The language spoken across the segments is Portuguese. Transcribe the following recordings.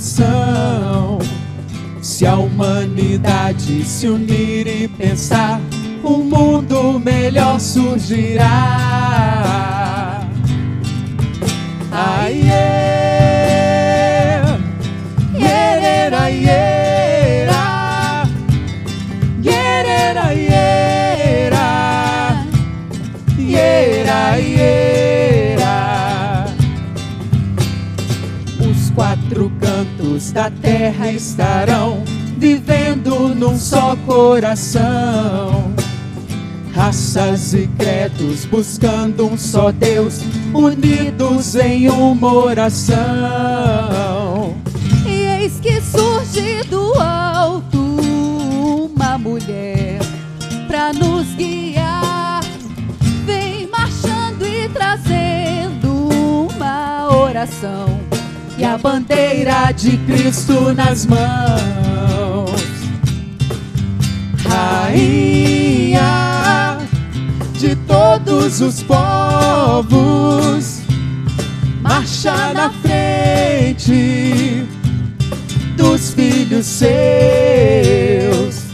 só nação. Se a humanidade se unir e pensar, um mundo melhor surgirá. Da terra estarão vivendo num só coração. Raças e credos buscando um só Deus, unidos em uma oração. E eis que surge do alto uma mulher para nos guiar. Vem marchando e trazendo uma oração. E a bandeira de Cristo nas mãos. Rainha de todos os povos, marcha na frente dos filhos seus.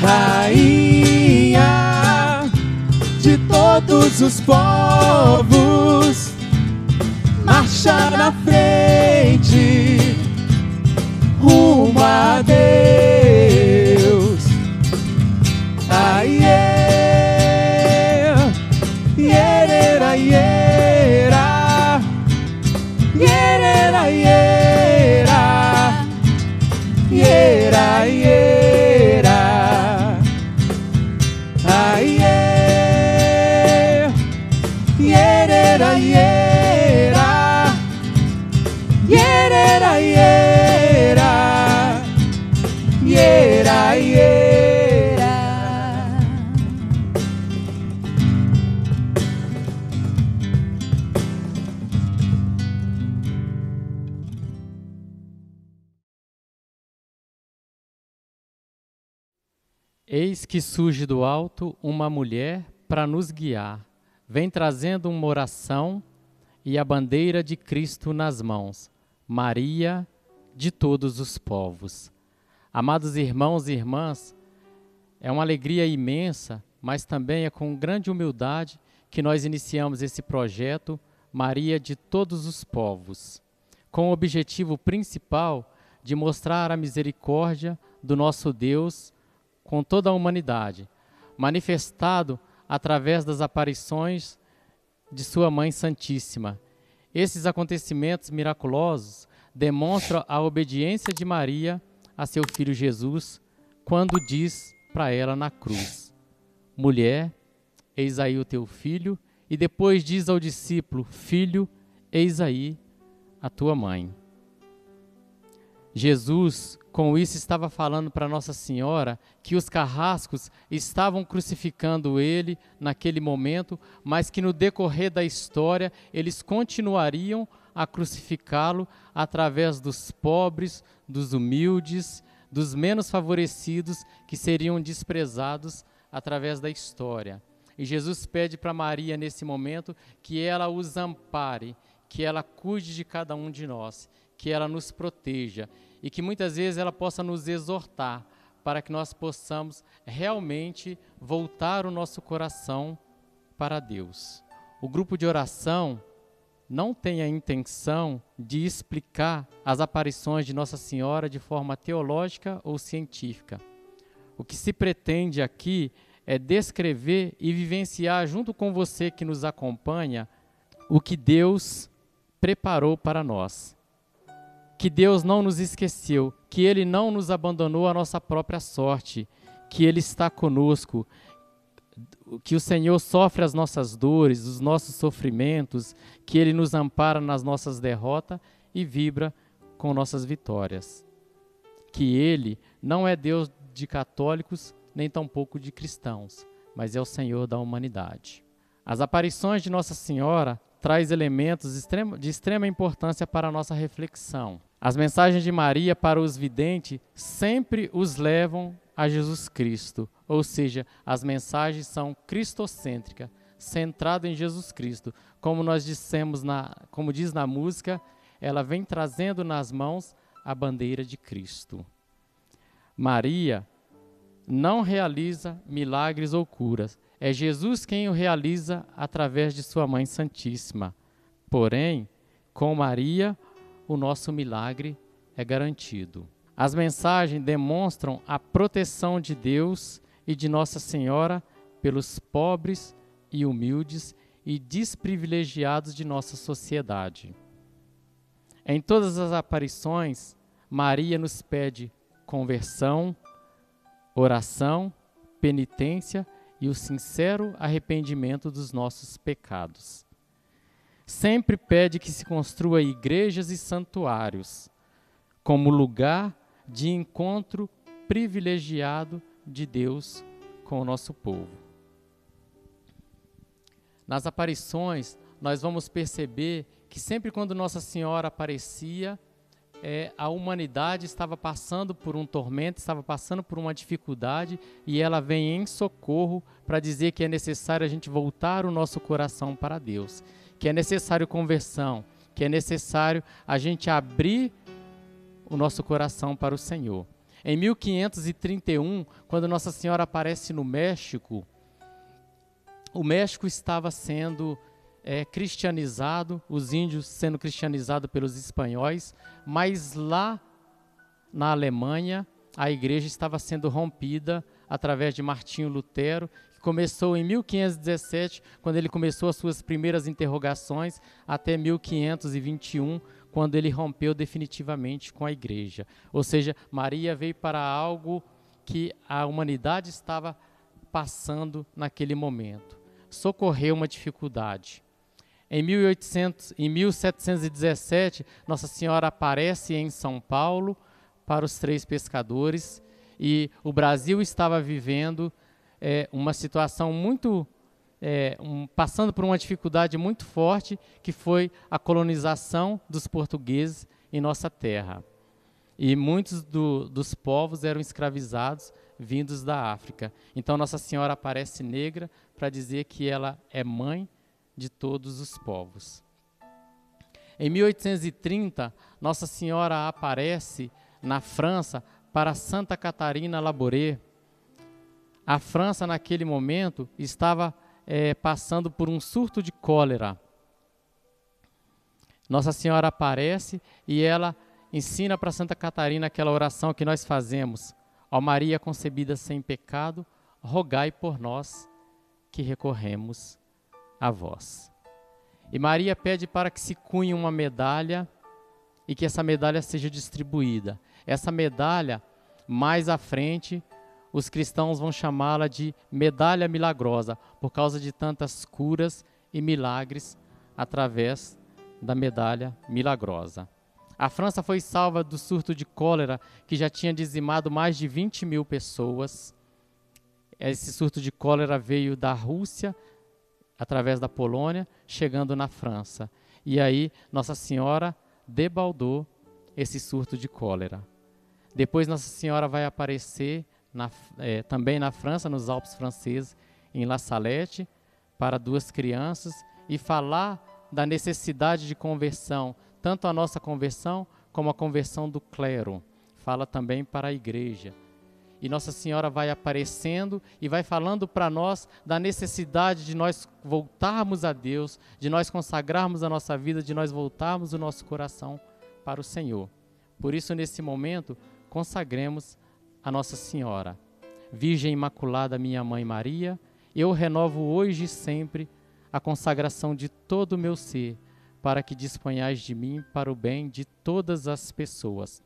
Rainha de todos os povos, marcha na frente rumo a Deus. Que surge do alto uma mulher para nos guiar. Vem trazendo uma oração e a bandeira de Cristo nas mãos. Maria de todos os povos. Amados irmãos e irmãs, é uma alegria imensa, mas também é com grande humildade que nós iniciamos esse projeto Maria de todos os povos, com o objetivo principal de mostrar a misericórdia do nosso Deus com toda a humanidade, manifestado através das aparições de Sua Mãe Santíssima. Esses acontecimentos miraculosos demonstram a obediência de Maria a seu filho Jesus, quando diz para ela na cruz: Mulher, eis aí o teu filho, e depois diz ao discípulo: Filho, eis aí a tua mãe. Jesus, com isso, estava falando para Nossa Senhora que os carrascos estavam crucificando ele naquele momento, mas que no decorrer da história eles continuariam a crucificá-lo através dos pobres, dos humildes, dos menos favorecidos que seriam desprezados através da história. E Jesus pede para Maria nesse momento que ela os ampare, que ela cuide de cada um de nós, que ela nos proteja e que muitas vezes ela possa nos exortar para que nós possamos realmente voltar o nosso coração para Deus. O grupo de oração não tem a intenção de explicar as aparições de Nossa Senhora de forma teológica ou científica. O que se pretende aqui é descrever e vivenciar junto com você que nos acompanha o que Deus preparou para nós que Deus não nos esqueceu, que Ele não nos abandonou à nossa própria sorte, que Ele está conosco, que o Senhor sofre as nossas dores, os nossos sofrimentos, que Ele nos ampara nas nossas derrotas e vibra com nossas vitórias. Que Ele não é Deus de católicos, nem tampouco de cristãos, mas é o Senhor da humanidade. As aparições de Nossa Senhora traz elementos de extrema importância para a nossa reflexão. As mensagens de Maria para os videntes sempre os levam a Jesus Cristo, ou seja, as mensagens são cristocêntricas, centradas em Jesus Cristo. Como nós dissemos na, como diz na música, ela vem trazendo nas mãos a bandeira de Cristo. Maria não realiza milagres ou curas. É Jesus quem o realiza através de sua Mãe Santíssima. Porém, com Maria, o nosso milagre é garantido. As mensagens demonstram a proteção de Deus e de Nossa Senhora pelos pobres e humildes e desprivilegiados de nossa sociedade. Em todas as aparições, Maria nos pede conversão, oração, penitência e o sincero arrependimento dos nossos pecados. Sempre pede que se construa igrejas e santuários como lugar de encontro privilegiado de Deus com o nosso povo. Nas aparições, nós vamos perceber que sempre quando Nossa Senhora aparecia, é, a humanidade estava passando por um tormento, estava passando por uma dificuldade e ela vem em socorro para dizer que é necessário a gente voltar o nosso coração para Deus, que é necessário conversão, que é necessário a gente abrir o nosso coração para o Senhor. Em 1531, quando Nossa Senhora aparece no México, o México estava sendo é, cristianizado, os índios sendo cristianizados pelos espanhóis, mas lá na Alemanha a igreja estava sendo rompida através de Martinho Lutero, começou em 1517, quando ele começou as suas primeiras interrogações, até 1521, quando ele rompeu definitivamente com a igreja. Ou seja, Maria veio para algo que a humanidade estava passando naquele momento. Socorreu uma dificuldade. Em, 1800, em 1717, Nossa Senhora aparece em São Paulo para os três pescadores e o Brasil estava vivendo é, uma situação muito é, um, passando por uma dificuldade muito forte, que foi a colonização dos portugueses em nossa terra. E muitos do, dos povos eram escravizados vindos da África. Então Nossa Senhora aparece negra para dizer que ela é mãe de todos os povos. Em 1830, Nossa Senhora aparece na França para Santa Catarina Labouré. A França, naquele momento, estava é, passando por um surto de cólera. Nossa Senhora aparece e ela ensina para Santa Catarina aquela oração que nós fazemos. Ó Maria concebida sem pecado, rogai por nós que recorremos a vós. E Maria pede para que se cunhe uma medalha e que essa medalha seja distribuída. Essa medalha, mais à frente, os cristãos vão chamá-la de medalha milagrosa, por causa de tantas curas e milagres através da medalha milagrosa. A França foi salva do surto de cólera que já tinha dizimado mais de 20 mil pessoas. Esse surto de cólera veio da Rússia, através da Polônia, chegando na França. E aí Nossa Senhora debaldou esse surto de cólera. Depois Nossa Senhora vai aparecer na, é, também na França, nos Alpes franceses, em La Salette, para duas crianças e falar da necessidade de conversão, tanto a nossa conversão como a conversão do clero. Fala também para a igreja. E Nossa Senhora vai aparecendo e vai falando para nós da necessidade de nós voltarmos a Deus, de nós consagrarmos a nossa vida, de nós voltarmos o nosso coração para o Senhor. Por isso, nesse momento, consagremos a Nossa Senhora. Virgem Imaculada, minha Mãe Maria, eu renovo hoje e sempre a consagração de todo o meu ser, para que disponhais de mim para o bem de todas as pessoas.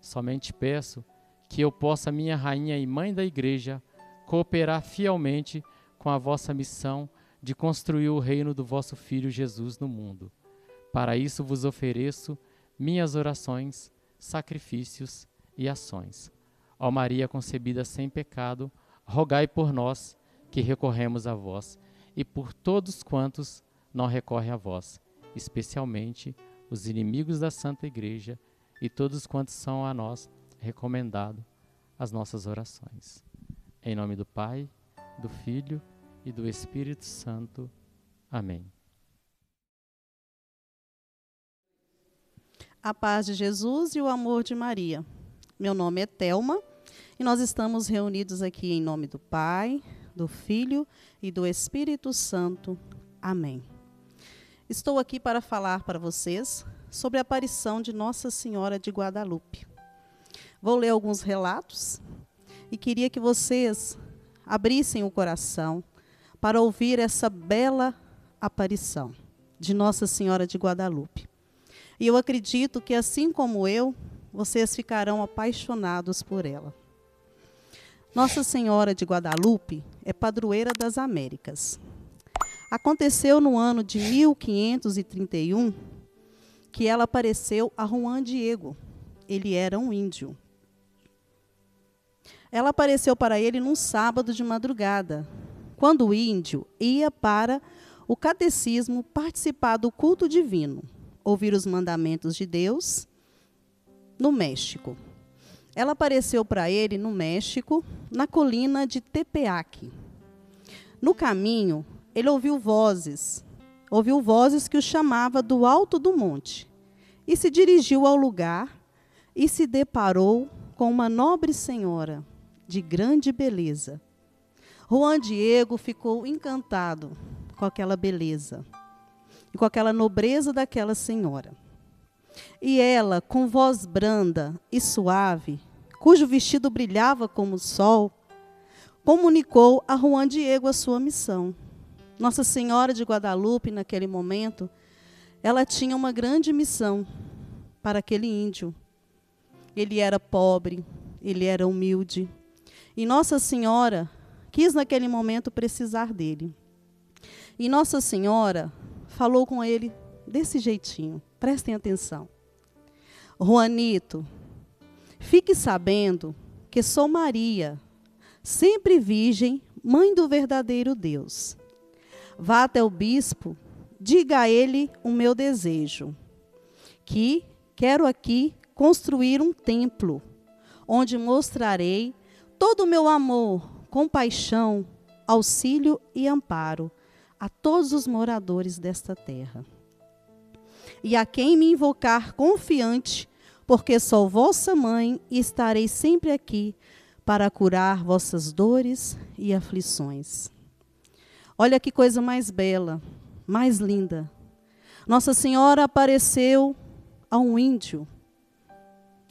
Somente peço que eu possa, minha Rainha e Mãe da Igreja, cooperar fielmente com a vossa missão de construir o reino do vosso Filho Jesus no mundo. Para isso vos ofereço minhas orações, sacrifícios e ações. Ó Maria concebida sem pecado, rogai por nós que recorremos a vós e por todos quantos não recorrem a vós, especialmente os inimigos da Santa Igreja e todos quantos são a nós recomendado as nossas orações. Em nome do Pai, do Filho e do Espírito Santo. Amém. A paz de Jesus e o amor de Maria. Meu nome é Telma e nós estamos reunidos aqui em nome do Pai, do Filho e do Espírito Santo. Amém. Estou aqui para falar para vocês sobre a aparição de Nossa Senhora de Guadalupe. Vou ler alguns relatos e queria que vocês abrissem o coração para ouvir essa bela aparição de Nossa Senhora de Guadalupe. E eu acredito que, assim como eu, vocês ficarão apaixonados por ela. Nossa Senhora de Guadalupe é padroeira das Américas. Aconteceu no ano de 1531 que ela apareceu a Juan Diego. Ele era um índio. Ela apareceu para ele num sábado de madrugada, quando o índio ia para o catecismo participar do culto divino, ouvir os mandamentos de Deus no México. Ela apareceu para ele no México, na colina de Tepeac. No caminho, ele ouviu vozes, ouviu vozes que o chamava do alto do monte, e se dirigiu ao lugar e se deparou com uma nobre senhora de grande beleza. Juan Diego ficou encantado com aquela beleza e com aquela nobreza daquela senhora. E ela, com voz branda e suave, cujo vestido brilhava como o sol, comunicou a Juan Diego a sua missão. Nossa Senhora de Guadalupe, naquele momento, ela tinha uma grande missão para aquele índio. Ele era pobre, ele era humilde. E Nossa Senhora quis naquele momento precisar dele. E Nossa Senhora falou com ele desse jeitinho. Prestem atenção. Juanito, fique sabendo que sou Maria, sempre virgem, mãe do verdadeiro Deus. Vá até o bispo, diga a ele o meu desejo, que quero aqui construir um templo, onde mostrarei todo o meu amor, compaixão, auxílio e amparo a todos os moradores desta terra. E a quem me invocar confiante, porque sou vossa mãe e estarei sempre aqui para curar vossas dores e aflições. Olha que coisa mais bela, mais linda. Nossa Senhora apareceu a um índio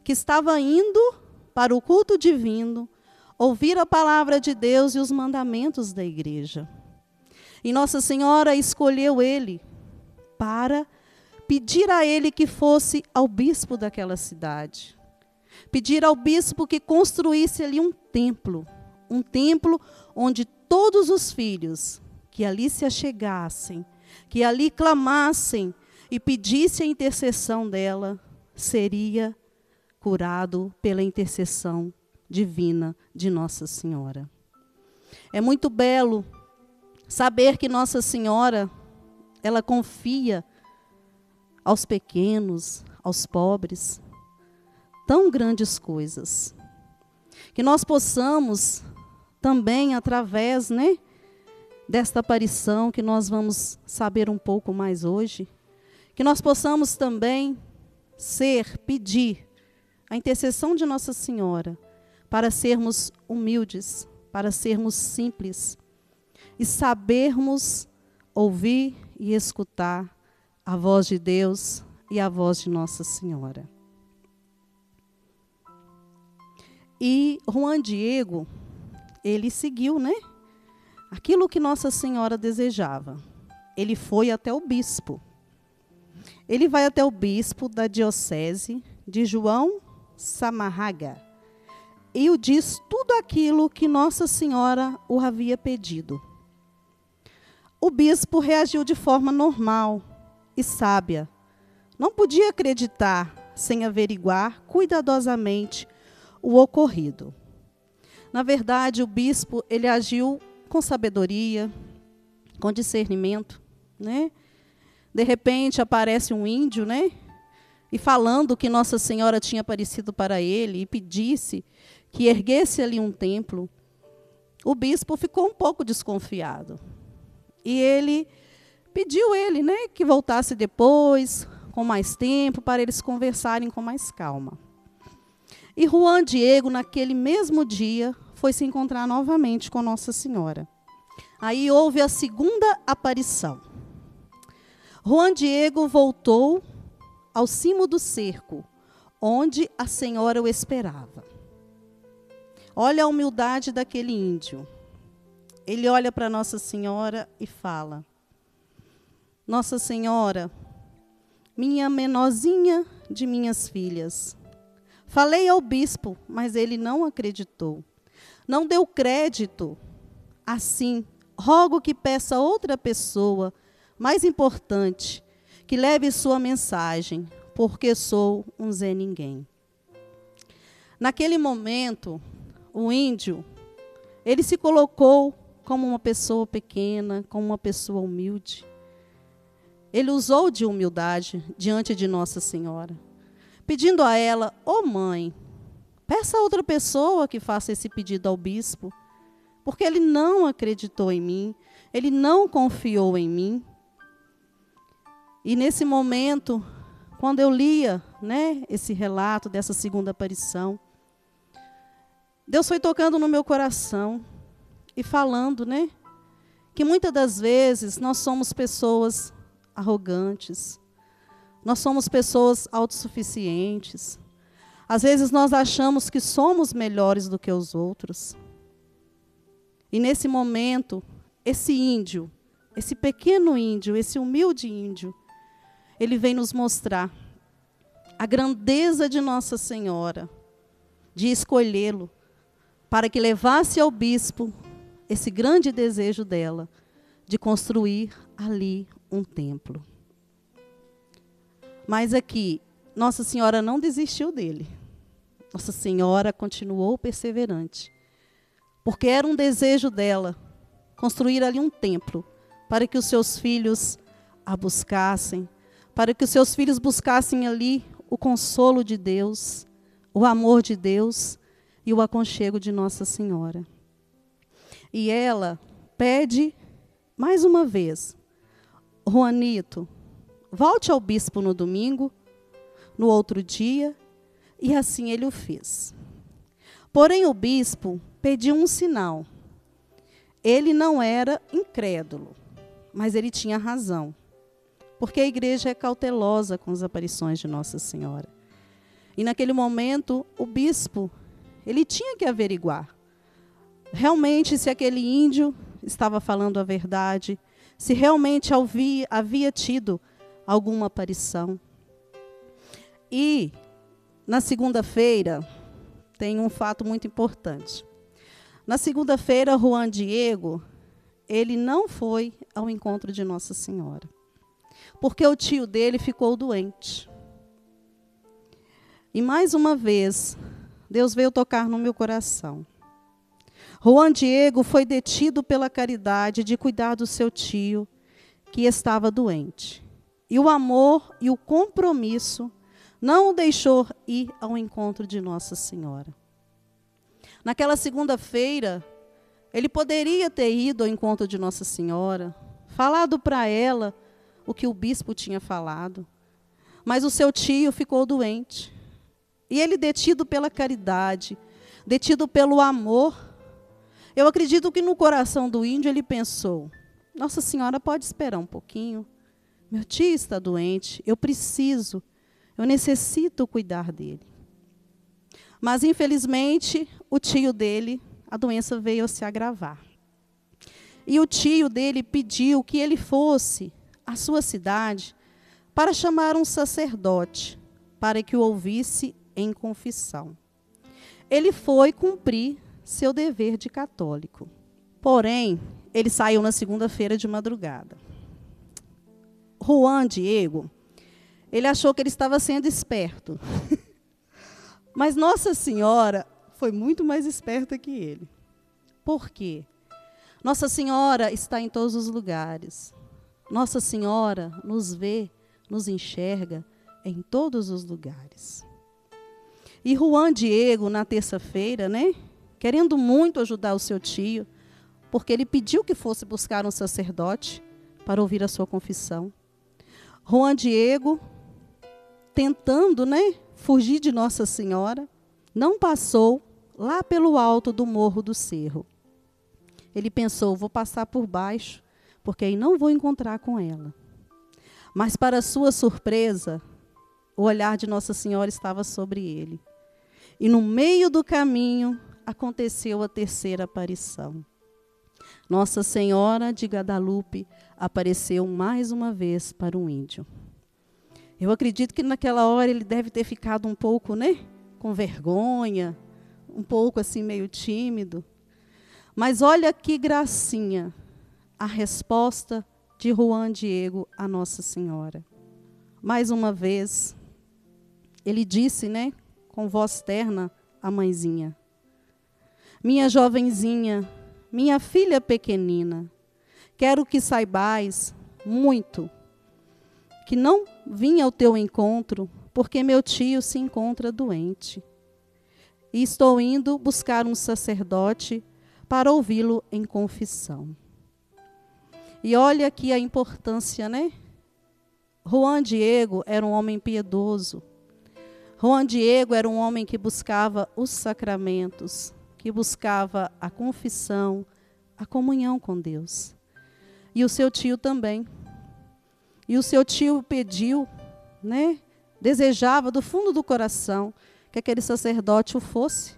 que estava indo para o culto divino ouvir a palavra de Deus e os mandamentos da igreja. E Nossa Senhora escolheu ele para pedir a ele que fosse ao bispo daquela cidade. Pedir ao bispo que construísse ali um templo, um templo onde todos os filhos que ali se achegassem, que ali clamassem e pedissem a intercessão dela, seria curado pela intercessão divina de Nossa Senhora. É muito belo saber que Nossa Senhora, ela confia aos pequenos, aos pobres, tão grandes coisas. Que nós possamos também através, né, desta aparição que nós vamos saber um pouco mais hoje, que nós possamos também ser, pedir a intercessão de Nossa Senhora para sermos humildes, para sermos simples e sabermos ouvir e escutar a voz de Deus e a voz de Nossa Senhora. E Juan Diego, ele seguiu, né? Aquilo que Nossa Senhora desejava. Ele foi até o bispo. Ele vai até o bispo da diocese de João Samarraga e o diz tudo aquilo que Nossa Senhora o havia pedido. o bispo reagiu de forma normal e sábia. Não podia acreditar sem averiguar cuidadosamente o ocorrido. Na verdade, o bispo ele agiu com sabedoria, com discernimento, né? De repente aparece um índio, né? E falando que Nossa Senhora tinha aparecido para ele e pedisse que erguesse ali um templo, o bispo ficou um pouco desconfiado. E ele pediu ele, né, que voltasse depois, com mais tempo, para eles conversarem com mais calma. E Juan Diego, naquele mesmo dia, foi se encontrar novamente com Nossa Senhora. Aí houve a segunda aparição. Juan Diego voltou ao cimo do cerco, onde a Senhora o esperava. Olha a humildade daquele índio. Ele olha para Nossa Senhora e fala: Nossa Senhora, minha menorzinha de minhas filhas. Falei ao bispo, mas ele não acreditou. Não deu crédito. Assim, rogo que peça outra pessoa, mais importante, que leve sua mensagem, porque sou um Zé Ninguém. Naquele momento, o índio, ele se colocou como uma pessoa pequena, como uma pessoa humilde. Ele usou de humildade diante de Nossa Senhora, pedindo a ela: Ô oh mãe, peça a outra pessoa que faça esse pedido ao bispo, porque ele não acreditou em mim, ele não confiou em mim. E nesse momento, quando eu lia né, esse relato dessa segunda aparição, Deus foi tocando no meu coração e falando, né? Que muitas das vezes nós somos pessoas arrogantes. Nós somos pessoas autossuficientes. Às vezes nós achamos que somos melhores do que os outros. E nesse momento, esse índio, esse pequeno índio, esse humilde índio, ele vem nos mostrar a grandeza de Nossa Senhora, de escolhê-lo, para que levasse ao bispo esse grande desejo dela de construir ali um templo. Mas aqui, Nossa Senhora não desistiu dele. Nossa Senhora continuou perseverante. Porque era um desejo dela construir ali um templo para que os seus filhos a buscassem, para que os seus filhos buscassem ali o consolo de Deus, o amor de Deus e o aconchego de Nossa Senhora. E ela pede mais uma vez Juanito, volte ao bispo no domingo, no outro dia, e assim ele o fez. Porém, o bispo pediu um sinal. Ele não era incrédulo, mas ele tinha razão, porque a igreja é cautelosa com as aparições de Nossa Senhora. E naquele momento, o bispo, ele tinha que averiguar realmente se aquele índio estava falando a verdade, se realmente havia, tido alguma aparição. E na segunda-feira tem um fato muito importante. Na segunda-feira, Juan Diego, ele não foi ao encontro de Nossa Senhora, porque o tio dele ficou doente. E mais uma vez, Deus veio tocar no meu coração. Juan Diego foi detido pela caridade de cuidar do seu tio, que estava doente. E o amor e o compromisso não o deixou ir ao encontro de Nossa Senhora. Naquela segunda-feira, ele poderia ter ido ao encontro de Nossa Senhora, falado para ela o que o bispo tinha falado, mas o seu tio ficou doente. E ele, detido pela caridade, detido pelo amor, eu acredito que no coração do índio ele pensou: Nossa Senhora pode esperar um pouquinho. Meu tio está doente, eu preciso, eu necessito cuidar dele. Mas infelizmente, o tio dele, a doença veio a se agravar. E o tio dele pediu que ele fosse à sua cidade para chamar um sacerdote para que o ouvisse em confissão. Ele foi cumprir seu dever de católico. Porém, ele saiu na segunda-feira de madrugada. Juan Diego, ele achou que ele estava sendo esperto. Mas Nossa Senhora foi muito mais esperta que ele. Por quê? Nossa Senhora está em todos os lugares. Nossa Senhora nos vê, nos enxerga em todos os lugares. E Juan Diego, na terça-feira, né, querendo muito ajudar o seu tio, porque ele pediu que fosse buscar um sacerdote para ouvir a sua confissão. Juan Diego, tentando né, fugir de Nossa Senhora, não passou lá pelo alto do morro do cerro. Ele pensou: vou passar por baixo, porque aí não vou encontrar com ela. Mas, para sua surpresa, o olhar de Nossa Senhora estava sobre ele. E no meio do caminho aconteceu a terceira aparição. Nossa Senhora de Guadalupe apareceu mais uma vez para o índio. Eu acredito que naquela hora ele deve ter ficado um pouco, né, com vergonha, um pouco assim meio tímido. Mas olha que gracinha a resposta de Juan Diego a Nossa Senhora. Mais uma vez, ele disse, né, com voz terna a mãezinha. Minha jovenzinha, minha filha pequenina, quero que saibais muito que não vim ao teu encontro porque meu tio se encontra doente. E estou indo buscar um sacerdote para ouvi-lo em confissão. E olha aqui a importância, né? Juan Diego era um homem piedoso, Juan Diego era um homem que buscava os sacramentos, que buscava a confissão, a comunhão com Deus. E o seu tio também. E o seu tio pediu, né? Desejava do fundo do coração que aquele sacerdote o fosse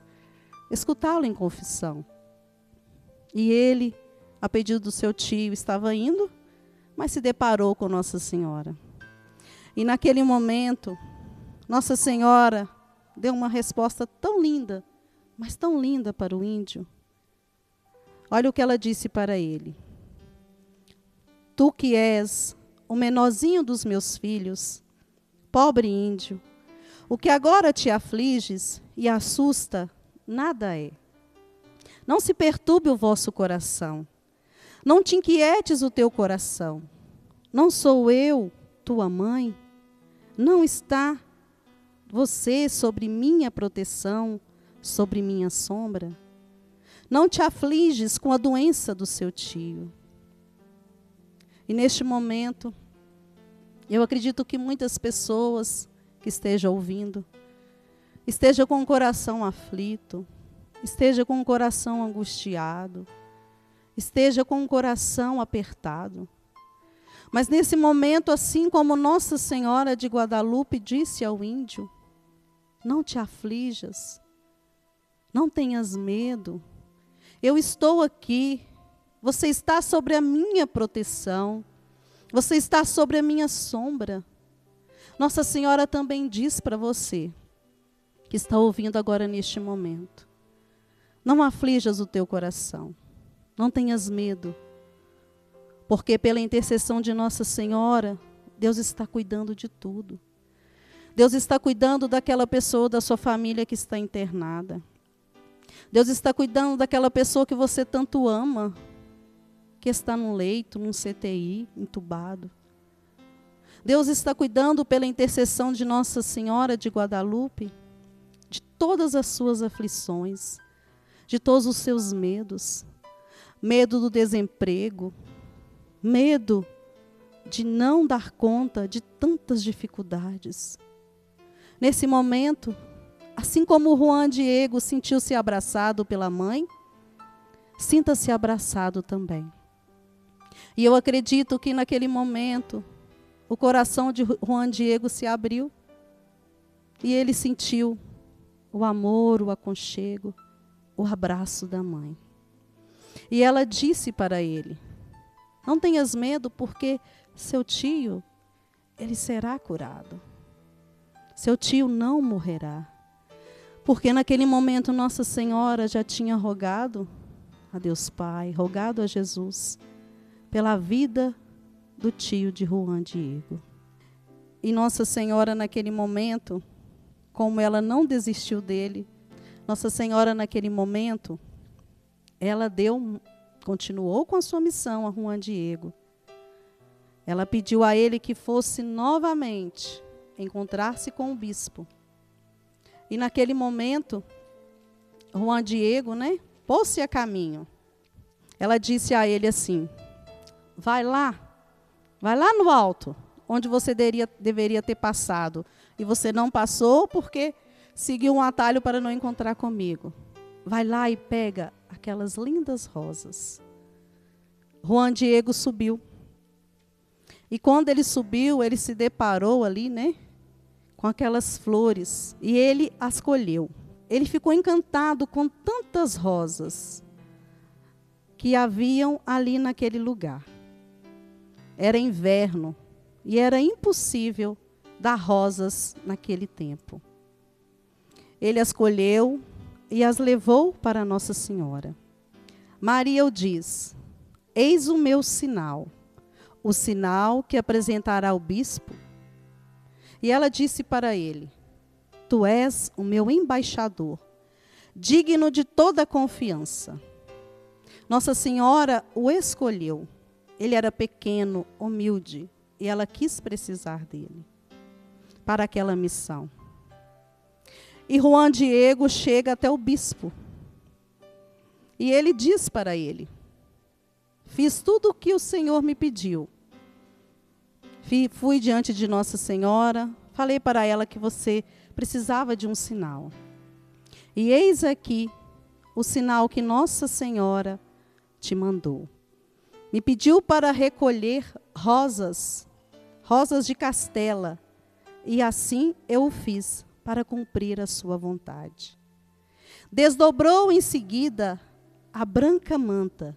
escutá-lo em confissão. E ele, a pedido do seu tio, estava indo, mas se deparou com Nossa Senhora. E naquele momento, nossa Senhora deu uma resposta tão linda, mas tão linda para o índio. Olha o que ela disse para ele: Tu que és o menorzinho dos meus filhos, pobre índio, o que agora te afliges e assusta, nada é. Não se perturbe o vosso coração, não te inquietes o teu coração. Não sou eu, tua mãe? Não está você sobre minha proteção, sobre minha sombra? Não te afliges com a doença do seu tio. E neste momento, eu acredito que muitas pessoas que estejam ouvindo, esteja com o coração aflito, esteja com o coração angustiado, esteja com o coração apertado. Mas nesse momento, assim como Nossa Senhora de Guadalupe disse ao índio, não te aflijas, não tenhas medo. Eu estou aqui, você está sobre a minha proteção, você está sobre a minha sombra. Nossa Senhora também diz para você, que está ouvindo agora neste momento: não aflijas o teu coração, não tenhas medo, porque pela intercessão de Nossa Senhora, Deus está cuidando de tudo. Deus está cuidando daquela pessoa da sua família que está internada. Deus está cuidando daquela pessoa que você tanto ama, que está no leito, num CTI, entubado. Deus está cuidando pela intercessão de Nossa Senhora de Guadalupe de todas as suas aflições, de todos os seus medos, medo do desemprego, medo de não dar conta de tantas dificuldades. Nesse momento, assim como Juan Diego sentiu-se abraçado pela mãe, sinta-se abraçado também. E eu acredito que naquele momento, o coração de Juan Diego se abriu e ele sentiu o amor, o aconchego, o abraço da mãe. E ela disse para ele: Não tenhas medo, porque seu tio, ele será curado. Seu tio não morrerá. Porque naquele momento Nossa Senhora já tinha rogado a Deus Pai, rogado a Jesus pela vida do tio de Juan Diego. E Nossa Senhora, naquele momento, como ela não desistiu dele, Nossa Senhora, naquele momento, ela deu, continuou com a sua missão a Juan Diego. Ela pediu a ele que fosse novamente encontrar-se com o bispo. E naquele momento, Juan Diego, né, pôs-se a caminho. Ela disse a ele assim: Vai lá, vai lá no alto, onde você deveria, deveria ter passado. E você não passou porque seguiu um atalho para não encontrar comigo. Vai lá e pega aquelas lindas rosas. Juan Diego subiu. E quando ele subiu, ele se deparou ali, né? Com aquelas flores. E ele as colheu. Ele ficou encantado com tantas rosas que haviam ali naquele lugar. Era inverno e era impossível dar rosas naquele tempo. Ele as colheu e as levou para Nossa Senhora. Maria o diz: Eis o meu sinal, o sinal que apresentará o bispo. E ela disse para ele: Tu és o meu embaixador, digno de toda confiança. Nossa Senhora o escolheu. Ele era pequeno, humilde, e ela quis precisar dele para aquela missão. E Juan Diego chega até o bispo. E ele diz para ele: Fiz tudo o que o Senhor me pediu. Fui diante de Nossa Senhora, falei para ela que você precisava de um sinal. E eis aqui o sinal que Nossa Senhora te mandou. Me pediu para recolher rosas, rosas de castela, e assim eu o fiz para cumprir a sua vontade. Desdobrou em seguida a branca manta.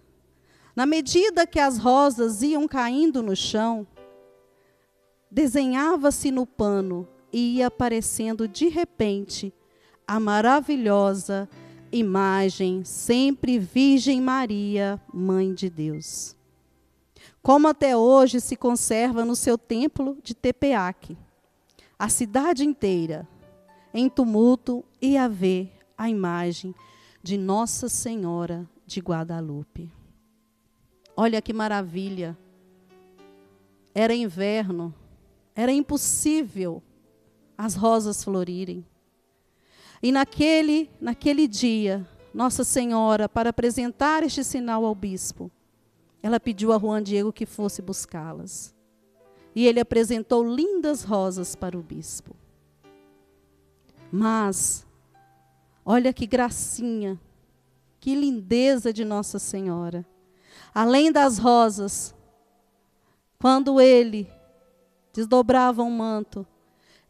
Na medida que as rosas iam caindo no chão, desenhava-se no pano e ia aparecendo de repente a maravilhosa imagem, sempre Virgem Maria, Mãe de Deus. Como até hoje se conserva no seu templo de Tepeac. A cidade inteira em tumulto e a ver a imagem de Nossa Senhora de Guadalupe. Olha que maravilha. Era inverno, era impossível as rosas florirem. E naquele, naquele dia, Nossa Senhora, para apresentar este sinal ao bispo, ela pediu a Juan Diego que fosse buscá-las. E ele apresentou lindas rosas para o bispo. Mas, olha que gracinha, que lindeza de Nossa Senhora. Além das rosas, quando ele desdobrava um manto,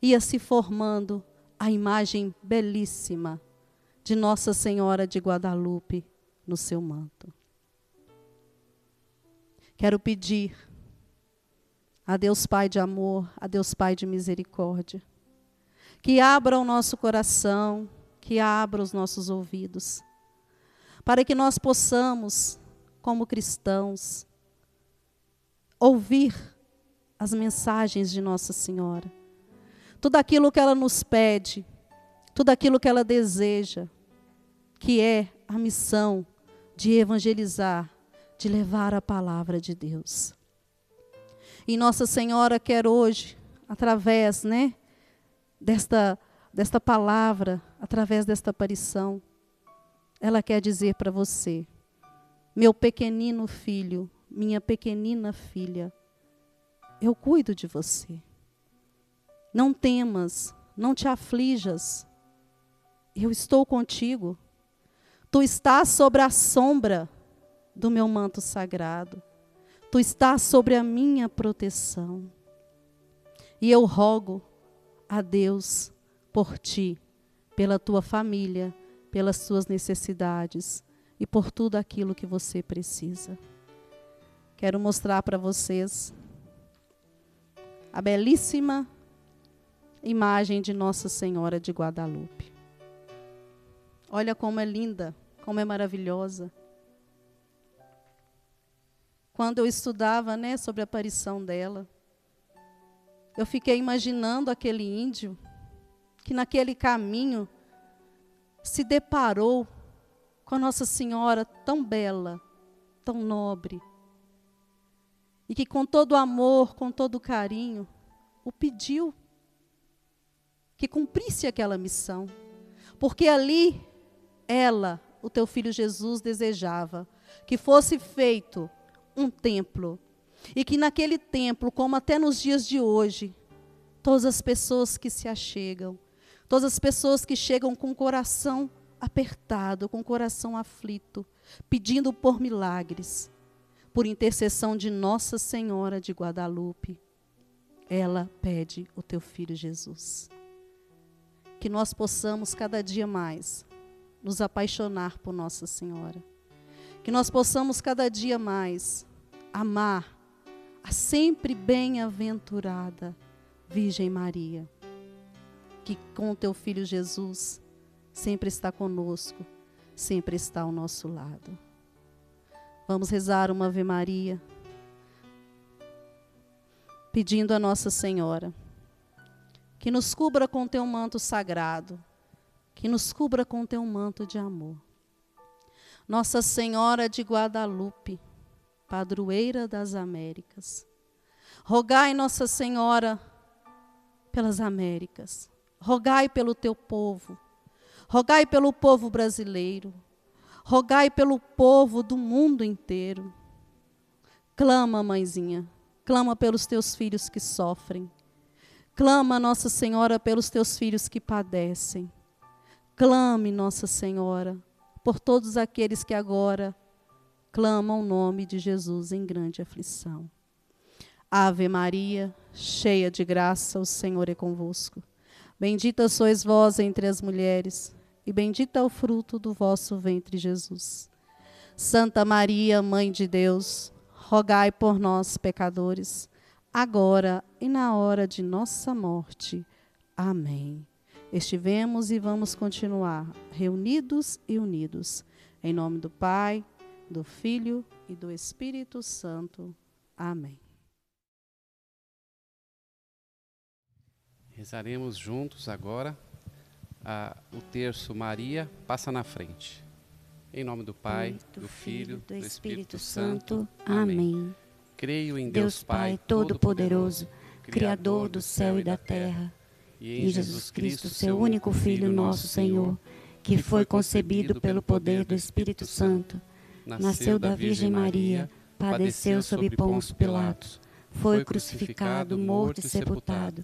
ia se formando a imagem belíssima de Nossa Senhora de Guadalupe no seu manto. Quero pedir a Deus Pai de amor, a Deus Pai de misericórdia, que abra o nosso coração, que abra os nossos ouvidos, para que nós possamos, como cristãos, ouvir as mensagens de Nossa Senhora tudo aquilo que ela nos pede, tudo aquilo que ela deseja, que é a missão de evangelizar, de levar a palavra de Deus. E Nossa Senhora quer hoje, através, né, desta desta palavra, através desta aparição, ela quer dizer para você: meu pequenino filho, minha pequenina filha, eu cuido de você. Não temas, não te aflijas. Eu estou contigo. Tu estás sobre a sombra do meu manto sagrado. Tu estás sobre a minha proteção. E eu rogo a Deus por ti, pela tua família, pelas tuas necessidades e por tudo aquilo que você precisa. Quero mostrar para vocês a belíssima imagem de Nossa Senhora de Guadalupe. Olha como é linda, como é maravilhosa. quando eu estudava né, sobre a aparição dela, eu fiquei imaginando aquele índio que naquele caminho se deparou com a Nossa Senhora tão bela, tão nobre, e que com todo amor, com todo carinho, o pediu que cumprisse aquela missão. Porque ali ela, o teu filho Jesus, desejava que fosse feito um templo. E que naquele templo, como até nos dias de hoje, todas as pessoas que se achegam, todas as pessoas que chegam com o coração apertado, com o coração aflito, pedindo por milagres, por intercessão de Nossa Senhora de Guadalupe, ela pede o teu filho Jesus que nós possamos cada dia mais nos apaixonar por Nossa Senhora. Que nós possamos cada dia mais amar a sempre bem-aventurada Virgem Maria, que com teu filho Jesus sempre está conosco, sempre está ao nosso lado. Vamos rezar uma Ave Maria, pedindo a Nossa Senhora que nos cubra com teu manto sagrado, que nos cubra com teu manto de amor. Nossa Senhora de Guadalupe, padroeira das Américas, rogai, Nossa Senhora, pelas Américas, rogai pelo teu povo, rogai pelo povo brasileiro, rogai pelo povo do mundo inteiro. Clama, mãezinha, clama pelos teus filhos que sofrem. Clama, Nossa Senhora, pelos teus filhos que padecem. Clame, Nossa Senhora, por todos aqueles que agora clamam o nome de Jesus em grande aflição. Ave Maria, cheia de graça, o Senhor é convosco. Bendita sois vós entre as mulheres, e bendito é o fruto do vosso ventre, Jesus. Santa Maria, Mãe de Deus, rogai por nós, pecadores agora e na hora de nossa morte. Amém. Estivemos e vamos continuar reunidos e unidos. Em nome do Pai, do Filho e do Espírito Santo. Amém. Rezaremos juntos agora a, o terço Maria passa na frente. Em nome do Pai, do, do Filho, do Espírito, Espírito Santo. Amém. Amém. Creio em Deus, Deus Pai Todo-Poderoso, Criador do céu e da terra, e em Jesus Cristo, seu único Filho, nosso Senhor, que foi concebido pelo poder do Espírito Santo, nasceu da Virgem Maria, padeceu sob Pôncio Pilatos, foi crucificado, morto e sepultado,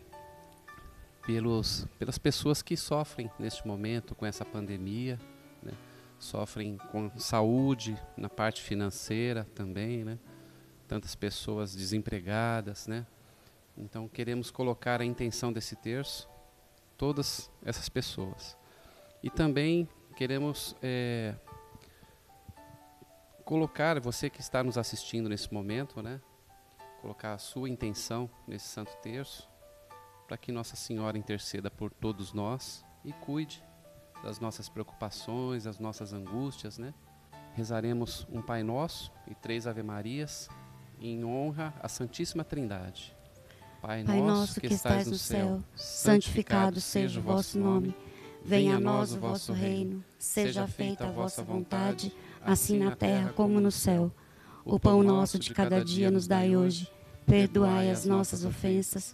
pelos, pelas pessoas que sofrem neste momento com essa pandemia, né? sofrem com saúde, na parte financeira também, né? tantas pessoas desempregadas, né? Então queremos colocar a intenção desse terço, todas essas pessoas. E também queremos é, colocar, você que está nos assistindo nesse momento, né? Colocar a sua intenção nesse santo terço, para que Nossa Senhora interceda por todos nós e cuide das nossas preocupações, das nossas angústias, né? Rezaremos um Pai Nosso e três Ave Marias em honra à Santíssima Trindade. Pai, Pai nosso que estais no céu, santificado seja o vosso nome. Venha a nós o vosso reino. Seja feita a vossa vontade, assim na terra como no céu. O pão nosso de cada dia nos dai hoje. Perdoai as nossas ofensas,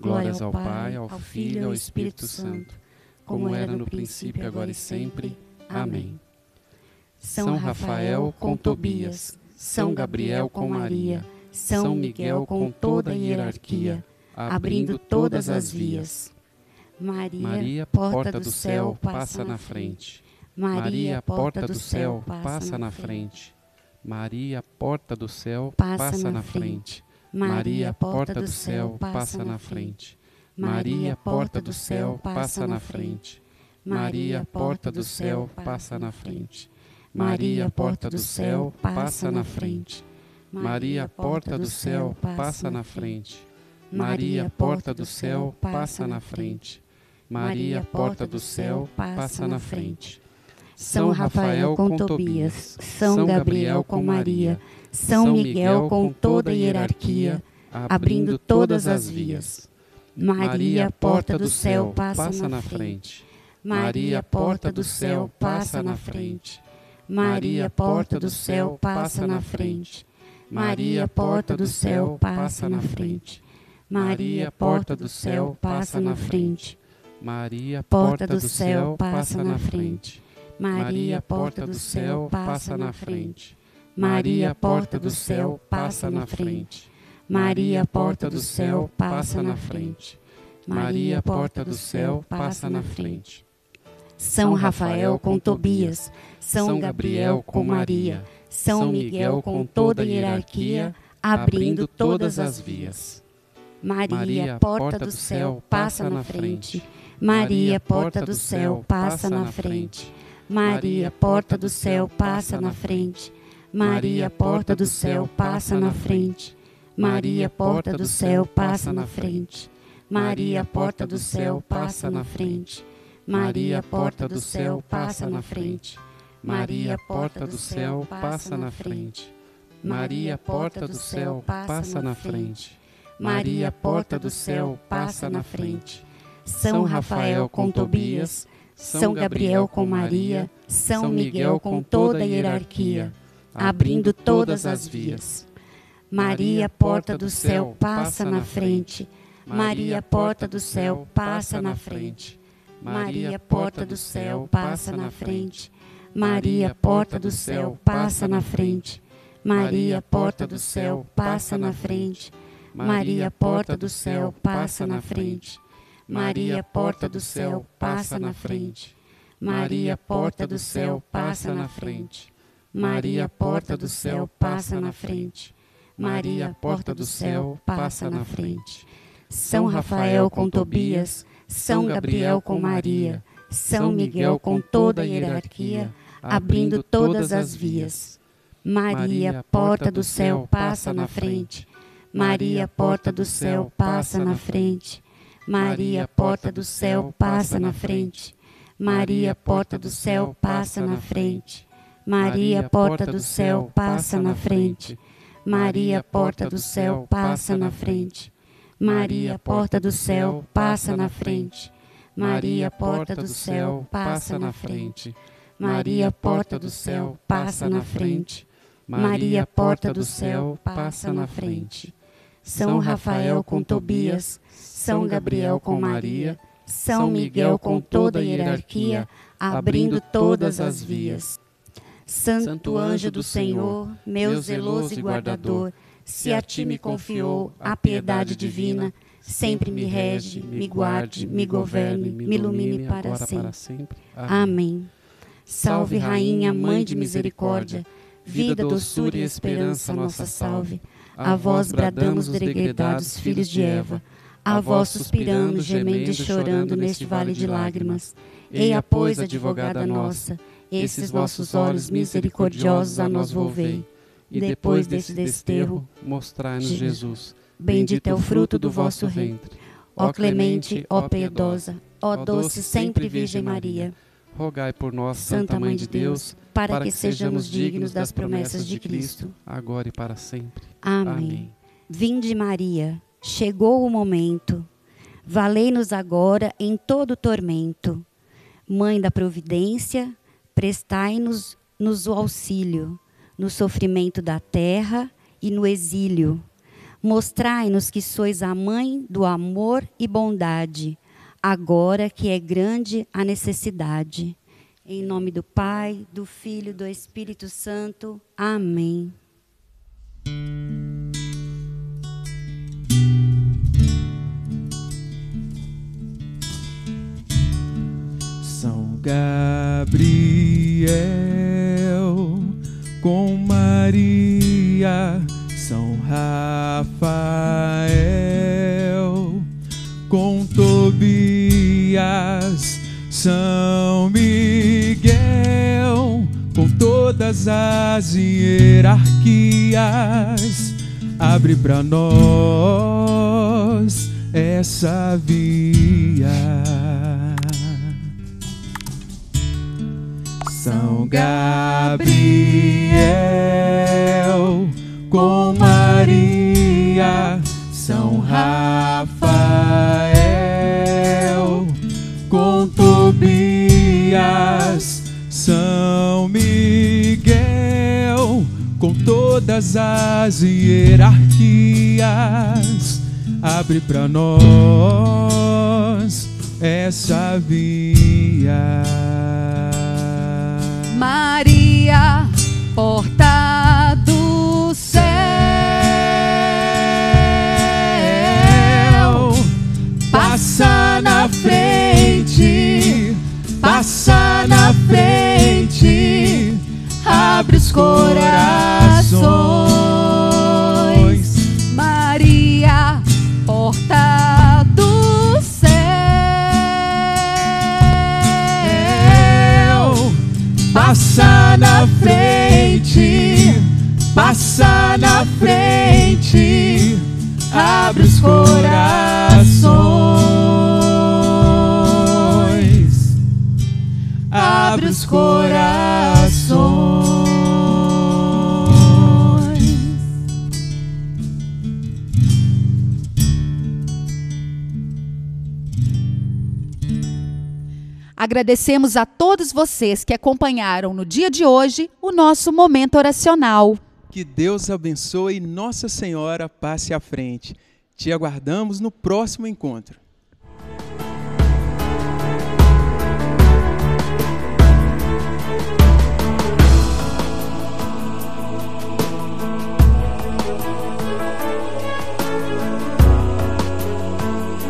Glórias ao Pai, ao Filho e ao Espírito Santo, como era no princípio, agora e sempre. Amém. São Rafael com Tobias, São Gabriel com Maria, São Miguel com toda a hierarquia, abrindo todas as vias. Maria, porta do céu, passa na frente. Maria, porta do céu, passa na frente. Maria, porta do céu, passa na frente. Maria, porta do céu, passa na frente. Maria, porta do céu, passa na frente. Maria, porta do céu, passa na frente. Maria, porta do céu, passa na frente. Maria, porta do céu, passa na frente. Maria, porta do céu, passa na frente. Maria, porta do céu, passa na frente. São Rafael com Tobias, São Gabriel com Maria, São Miguel com toda a hierarquia, abrindo todas as vias. Maria, porta do céu, passa na frente. Maria, porta do céu, passa na frente. Maria, porta do céu, passa na frente. Maria, porta do céu, passa na frente. Maria, porta do céu, passa na frente. Maria, porta do céu, passa na frente. Maria, porta do céu, passa na frente. Maria, porta do céu, passa na frente. Maria, porta do céu, passa na frente. Maria, porta do céu, passa na frente. São Rafael com Tobias, São Gabriel com Maria, São Miguel com toda a hierarquia, abrindo todas as vias. Maria, porta do céu, passa na frente. Maria, porta do céu, passa na frente. Maria, porta do céu, passa na frente. Maria, porta do céu, passa na frente. Maria, porta do céu, passa na frente. Maria, porta do céu, passa na frente. Maria, porta do céu, passa na frente. Maria, porta do céu, passa na frente. Maria, porta do céu, passa na frente. Maria, porta do céu, passa na frente. São Rafael com Tobias, são Gabriel com Maria, São Miguel com toda a hierarquia, abrindo todas as vias. Maria, porta do céu, passa na frente. Maria, porta do céu, passa na frente. Maria, porta do céu, passa na frente. Maria, porta do céu, passa na frente. Maria, porta do céu, passa na frente. Maria, porta do céu, passa na frente. Maria, porta do céu, passa na frente. Maria, porta do céu, passa na frente. Maria, porta do céu, passa na frente. Maria, porta do céu, passa na frente. São Rafael com Tobias, São Gabriel com Maria, São Miguel com toda a hierarquia, abrindo todas as vias. Maria, porta do céu, passa na frente. Maria, porta do céu, passa na frente. Maria, porta do céu, passa na frente. Maria, porta do céu, passa na frente. Maria, porta do céu, passa na frente. Maria, porta do céu, passa na frente. Maria, porta do céu, passa na frente. Maria, porta do céu, passa na frente. Maria, porta do céu, passa na frente. Maria, porta do céu, passa na frente. São Rafael com Tobias, São Gabriel com Maria, São Miguel com toda a hierarquia, abrindo todas as vias. Santo anjo do Senhor, meu zeloso e guardador, se a ti me confiou a piedade divina, sempre me rege, me guarde, me governe, me ilumine para sempre. Amém. Salve, Rainha, Mãe de Misericórdia, vida, doçura e esperança, nossa salve. A vós bradamos os degredados filhos de Eva. A vós suspirando, gemendo e chorando neste vale de lágrimas. Eia, pois, advogada nossa, esses vossos olhos misericordiosos a nós volvei. E depois desse desterro, mostrai-nos Jesus. Bendito é o fruto do vosso ventre. ó clemente, ó piedosa, ó doce sempre Virgem Maria. Rogai por nós, Santa Mãe de Deus, para que sejamos dignos das promessas de Cristo, agora e para sempre. Amém. Amém. Vinde Maria, chegou o momento. Valei-nos agora em todo tormento. Mãe da providência, prestai-nos nos o auxílio, no sofrimento da terra e no exílio. Mostrai-nos que sois a mãe do amor e bondade, agora que é grande a necessidade. Em nome do Pai, do Filho do Espírito Santo. Amém. São Gabriel com Maria são Rafael com Tobias, São Miguel, com todas as hierarquias, abre para nós essa via. São Gabriel com Maria, São Rafael, São Miguel, com todas as hierarquias, abre para nós essa via. Maria, porta corações. Maria, porta do céu, passa na frente, passa na frente, abre os corações. Agradecemos a todos vocês que acompanharam no dia de hoje o nosso momento oracional. Que Deus abençoe e Nossa Senhora passe à frente. Te aguardamos no próximo encontro.